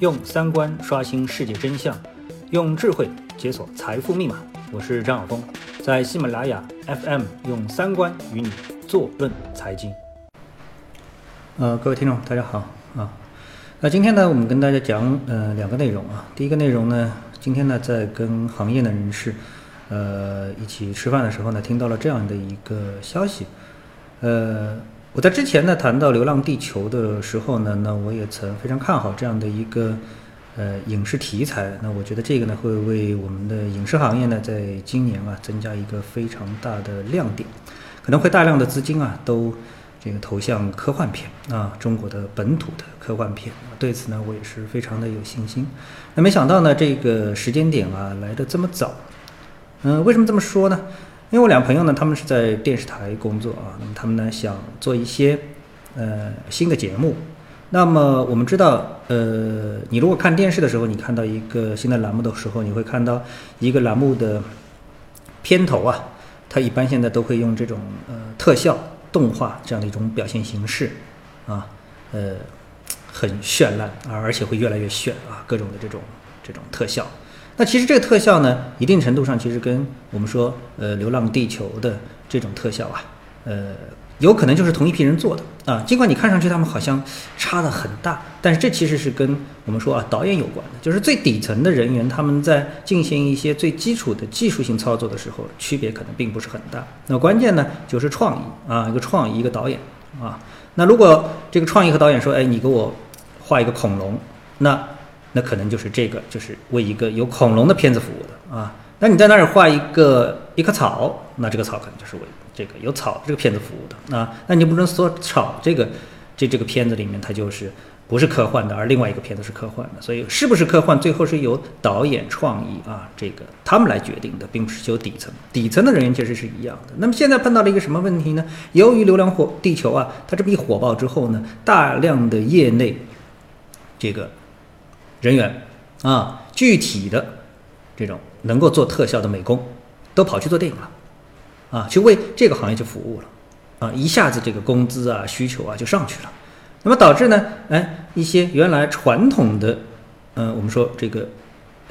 用三观刷新世界真相，用智慧解锁财富密码。我是张晓峰，在喜马拉雅 FM 用三观与你坐论财经。呃，各位听众，大家好啊。那今天呢，我们跟大家讲呃两个内容啊。第一个内容呢，今天呢在跟行业的人士呃一起吃饭的时候呢，听到了这样的一个消息，呃。我在之前呢谈到《流浪地球》的时候呢，那我也曾非常看好这样的一个呃影视题材。那我觉得这个呢会为我们的影视行业呢在今年啊增加一个非常大的亮点，可能会大量的资金啊都这个投向科幻片啊，中国的本土的科幻片。对此呢我也是非常的有信心。那没想到呢这个时间点啊来的这么早，嗯，为什么这么说呢？因为我两个朋友呢，他们是在电视台工作啊，那么他们呢想做一些呃新的节目。那么我们知道，呃，你如果看电视的时候，你看到一个新的栏目的时候，你会看到一个栏目的片头啊，它一般现在都会用这种呃特效动画这样的一种表现形式啊，呃，很绚烂啊，而且会越来越炫啊，各种的这种这种特效。那其实这个特效呢，一定程度上其实跟我们说，呃，《流浪地球》的这种特效啊，呃，有可能就是同一批人做的啊。尽管你看上去他们好像差的很大，但是这其实是跟我们说啊导演有关的，就是最底层的人员他们在进行一些最基础的技术性操作的时候，区别可能并不是很大。那关键呢就是创意啊，一个创意，一个导演啊。那如果这个创意和导演说，哎，你给我画一个恐龙，那。那可能就是这个，就是为一个有恐龙的片子服务的啊。那你在那儿画一个一棵草，那这个草可能就是为这个有草这个片子服务的啊。那你不能说草这个这这个片子里面它就是不是科幻的，而另外一个片子是科幻的。所以是不是科幻，最后是由导演创意啊这个他们来决定的，并不是由底层底层的人员其实是一样的。那么现在碰到了一个什么问题呢？由于《流浪火地球》啊，它这么一火爆之后呢，大量的业内这个。人员啊，具体的这种能够做特效的美工，都跑去做电影了，啊，去为这个行业去服务了，啊，一下子这个工资啊需求啊就上去了，那么导致呢，哎，一些原来传统的，嗯，我们说这个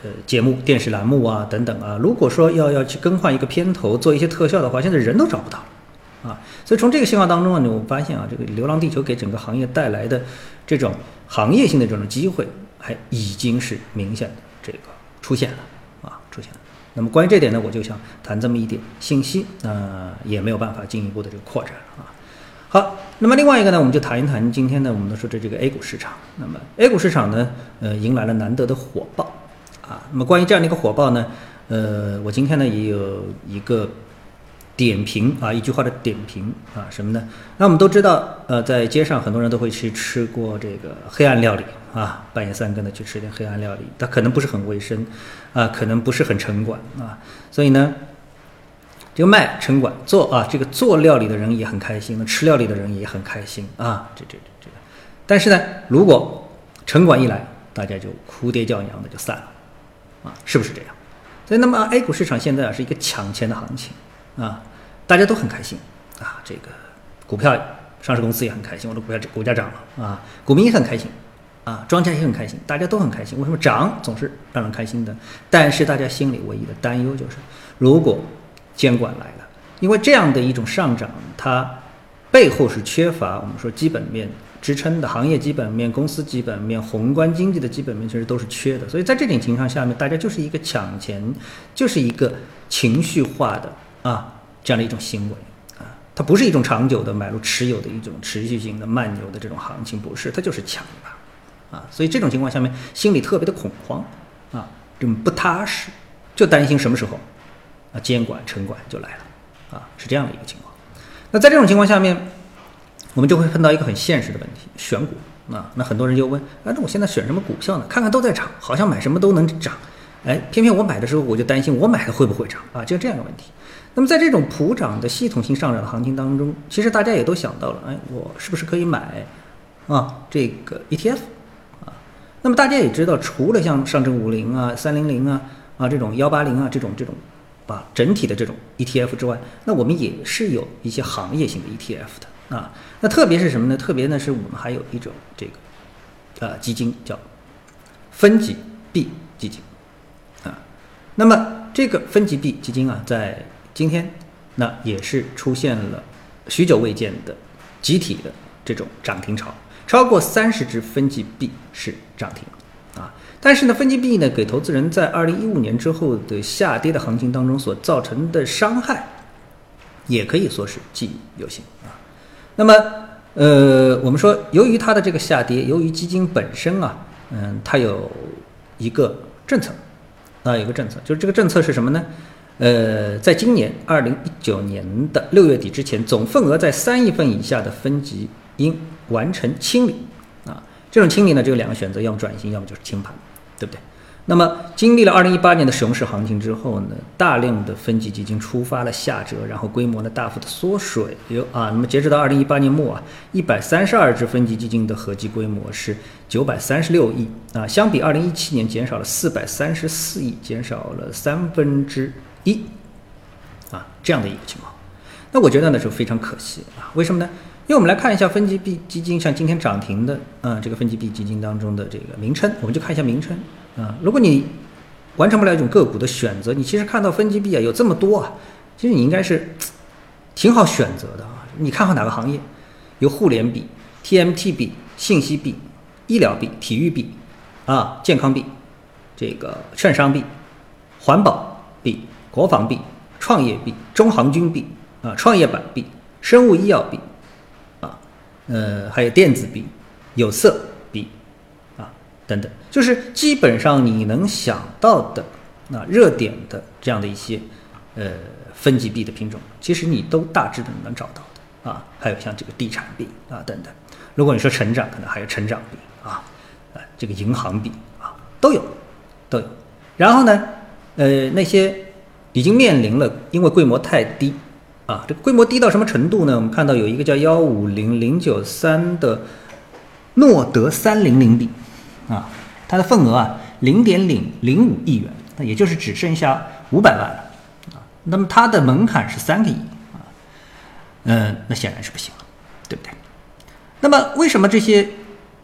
呃节目、电视栏目啊等等啊，如果说要要去更换一个片头做一些特效的话，现在人都找不到了，啊，所以从这个信号当中啊，你我发现啊，这个《流浪地球》给整个行业带来的这种行业性的这种机会。还已经是明显的这个出现了啊，出现了。那么关于这点呢，我就想谈这么一点信息，那也没有办法进一步的这个扩展啊。好，那么另外一个呢，我们就谈一谈今天呢，我们说的这个 A 股市场。那么 A 股市场呢，呃，迎来了难得的火爆啊。那么关于这样的一个火爆呢，呃，我今天呢也有一个。点评啊，一句话的点评啊，什么呢？那我们都知道，呃，在街上很多人都会去吃过这个黑暗料理啊，半夜三更的去吃点黑暗料理，它可能不是很卫生啊，可能不是很城管啊，所以呢，这个卖城管做啊，这个做料理的人也很开心，那吃料理的人也很开心啊，这这这个，但是呢，如果城管一来，大家就哭爹叫娘的就散了啊，是不是这样？所以，那么 A 股市场现在啊是一个抢钱的行情。啊，大家都很开心啊！这个股票上市公司也很开心，我的股票股价涨了啊，股民也很开心啊，庄家也很开心，大家都很开心。为什么涨总是让人开心的？但是大家心里唯一的担忧就是，如果监管来了，因为这样的一种上涨，它背后是缺乏我们说基本面支撑的，行业基本面、公司基本面、宏观经济的基本面其实都是缺的。所以在这种情况下面，大家就是一个抢钱，就是一个情绪化的。啊，这样的一种行为啊，它不是一种长久的买入持有的一种持续性的慢牛的这种行情，不是，它就是抢啊。所以这种情况下面，心里特别的恐慌啊，这种不踏实，就担心什么时候啊监管城管就来了啊，是这样的一个情况。那在这种情况下面，我们就会碰到一个很现实的问题：选股啊。那很多人就问啊，那我现在选什么股票呢？看看都在涨，好像买什么都能涨，哎，偏偏我买的时候我就担心我买的会不会涨啊？就这样的问题。那么在这种普涨的系统性上涨的行情当中，其实大家也都想到了，哎，我是不是可以买啊这个 ETF 啊？那么大家也知道，除了像上证五零啊、三零零啊、啊这种幺八零啊这种这种，啊整体的这种 ETF 之外，那我们也是有一些行业性的 ETF 的啊。那特别是什么呢？特别呢是我们还有一种这个呃基金叫分级 B 基金。那么这个分级 B 基金啊，在今天那也是出现了许久未见的集体的这种涨停潮，超过三十只分级 B 是涨停啊。但是呢，分级 B 呢给投资人在二零一五年之后的下跌的行情当中所造成的伤害，也可以说是记忆犹新啊。那么呃，我们说由于它的这个下跌，由于基金本身啊，嗯，它有一个政策啊，有个政策，就是这个政策是什么呢？呃，在今年二零一九年的六月底之前，总份额在三亿份以下的分级应完成清理啊。这种清理呢，只有两个选择，要么转型，要么就是清盘，对不对？那么经历了二零一八年的熊市行情之后呢，大量的分级基金出发了下折，然后规模呢大幅的缩水。有啊，那么截止到二零一八年末啊，一百三十二只分级基金的合计规模是九百三十六亿啊，相比二零一七年减少了四百三十四亿，减少了三分之。一啊，这样的一个情况，那我觉得呢就非常可惜啊。为什么呢？因为我们来看一下分级 B 基金，像今天涨停的，嗯，这个分级 B 基金当中的这个名称，我们就看一下名称啊。如果你完成不了一种个股的选择，你其实看到分级币啊有这么多啊，其实你应该是 挺好选择的啊。你看好哪个行业？有互联币、TMT B、信息币、医疗币、体育币啊、健康币、这个券商币、环保币。国防币、创业币、中航军币啊、创业板币、生物医药币啊，呃，还有电子币、有色等等，就是基本上你能想到的啊热点的这样的一些呃分级币的品种，其实你都大致的能找到的啊。还有像这个地产币啊等等，如果你说成长，可能还有成长币啊，啊这个银行币啊都有都有。然后呢，呃那些。已经面临了，因为规模太低，啊，这个规模低到什么程度呢？我们看到有一个叫幺五零零九三的诺德三零零币，啊，它的份额啊零点零零五亿元，那也就是只剩下五百万了，啊，那么它的门槛是三个亿，啊，嗯，那显然是不行了，对不对？那么为什么这些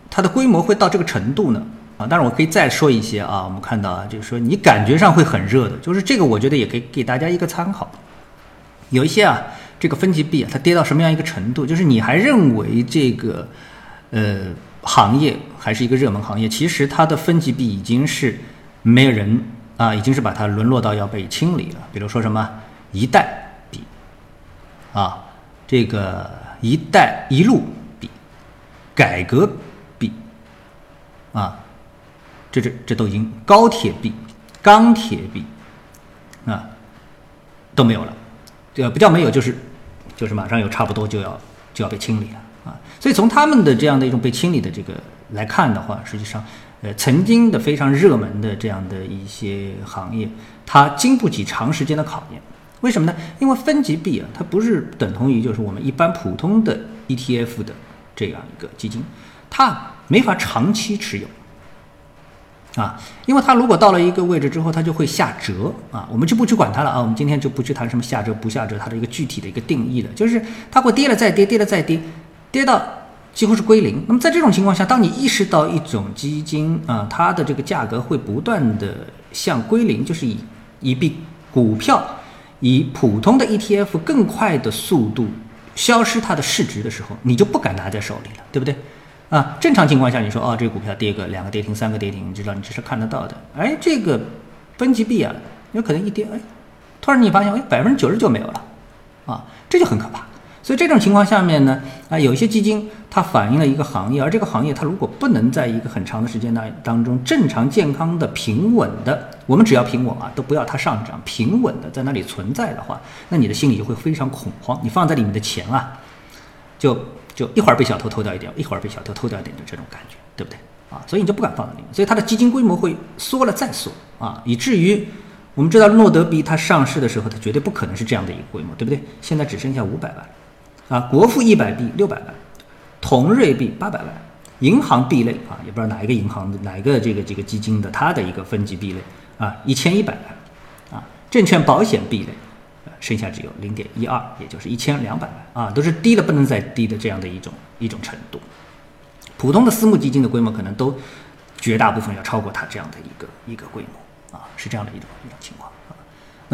它的规模会到这个程度呢？啊，当然我可以再说一些啊，我们看到啊，就是说你感觉上会很热的，就是这个，我觉得也可以给大家一个参考。有一些啊，这个分级币啊，它跌到什么样一个程度，就是你还认为这个呃行业还是一个热门行业，其实它的分级币已经是没有人啊，已经是把它沦落到要被清理了。比如说什么一代币啊，这个一带一路币，改革币啊。这这这都已经高铁币、钢铁币啊都没有了，这不叫没有，就是就是马上有差不多就要就要被清理了啊。所以从他们的这样的一种被清理的这个来看的话，实际上呃曾经的非常热门的这样的一些行业，它经不起长时间的考验。为什么呢？因为分级币啊，它不是等同于就是我们一般普通的 ETF 的这样一个基金，它没法长期持有。啊，因为它如果到了一个位置之后，它就会下折啊，我们就不去管它了啊。我们今天就不去谈什么下折不下折，它的一个具体的一个定义了，就是它会跌了再跌，跌了再跌，跌到几乎是归零。那么在这种情况下，当你意识到一种基金啊，它的这个价格会不断的向归零，就是以以比股票以普通的 ETF 更快的速度消失它的市值的时候，你就不敢拿在手里了，对不对？啊，正常情况下，你说哦，这个股票跌个两个跌停、三个跌停，你知道你这是看得到的。哎，这个分级币啊，有可能一跌，哎，突然你发现，哎，百分之九十九没有了，啊，这就很可怕。所以这种情况下面呢，啊，有一些基金它反映了一个行业，而这个行业它如果不能在一个很长的时间当当中正常、健康的、平稳的，我们只要平稳啊，都不要它上涨，平稳的在那里存在的话，那你的心里就会非常恐慌，你放在里面的钱啊，就。就一会儿被小偷偷掉一点，一会儿被小偷偷掉一点的这种感觉，对不对啊？所以你就不敢放在里面，所以它的基金规模会缩了再缩啊，以至于我们知道诺德币它上市的时候，它绝对不可能是这样的一个规模，对不对？现在只剩下五百万啊，国富一百币六百万，同瑞币八百万，银行币类啊，也不知道哪一个银行的哪一个这个这个基金的它的一个分级币类啊，一千一百万啊，证券保险币类。剩下只有零点一二，也就是一千两百万啊，都是低的不能再低的这样的一种一种程度。普通的私募基金的规模可能都绝大部分要超过它这样的一个一个规模啊，是这样的一种一种情况。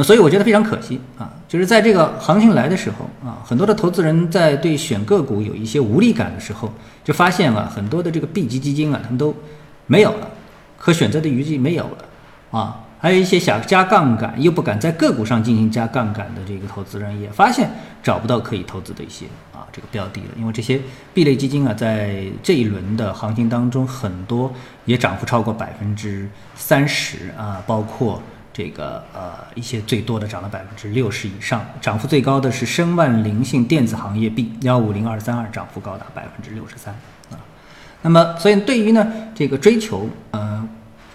所以我觉得非常可惜啊，就是在这个行情来的时候啊，很多的投资人在对选个股有一些无力感的时候，就发现了，很多的这个 B 级基金啊，他们都没有了，可选择的余地没有了啊。还有一些想加杠杆又不敢在个股上进行加杠杆的这个投资人，也发现找不到可以投资的一些啊这个标的了。因为这些 B 类基金啊，在这一轮的行情当中，很多也涨幅超过百分之三十啊，包括这个呃一些最多的涨了百分之六十以上，涨幅最高的是申万灵信电子行业 B 幺五零二三二，涨幅高达百分之六十三啊。那么，所以对于呢这个追求呃。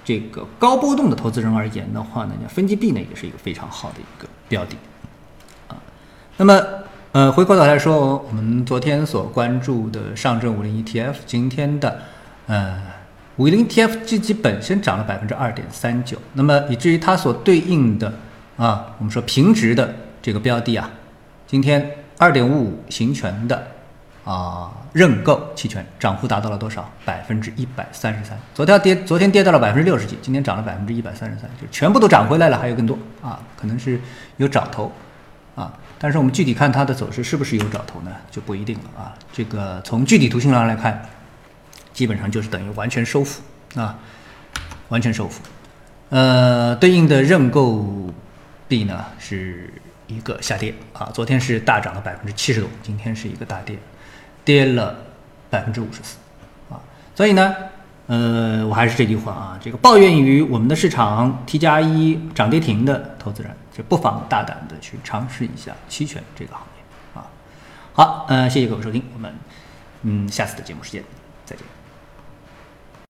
这个高波动的投资人而言的话呢，分级币呢也是一个非常好的一个标的啊。那么，呃，回过头来说，我们昨天所关注的上证五零 ETF，今天的呃五零 ETF 基金本身涨了百分之二点三九，那么以至于它所对应的啊，我们说平值的这个标的啊，今天二点五五行权的。啊，认购期权涨幅达到了多少？百分之一百三十三。昨天跌，昨天跌到了百分之六十几，今天涨了百分之一百三十三，就全部都涨回来了，还有更多啊，可能是有找头啊。但是我们具体看它的走势是不是有找头呢？就不一定了啊。这个从具体图形上来看，基本上就是等于完全收复啊，完全收复。呃，对应的认购币呢是一个下跌啊，昨天是大涨了百分之七十多，今天是一个大跌。跌了百分之五十四，啊，所以呢，呃，我还是这句话啊，这个抱怨于我们的市场 T 加一涨跌停的投资人，就不妨大胆的去尝试一下期权这个行业啊。好，呃，谢谢各位收听，我们嗯下次的节目时间再见。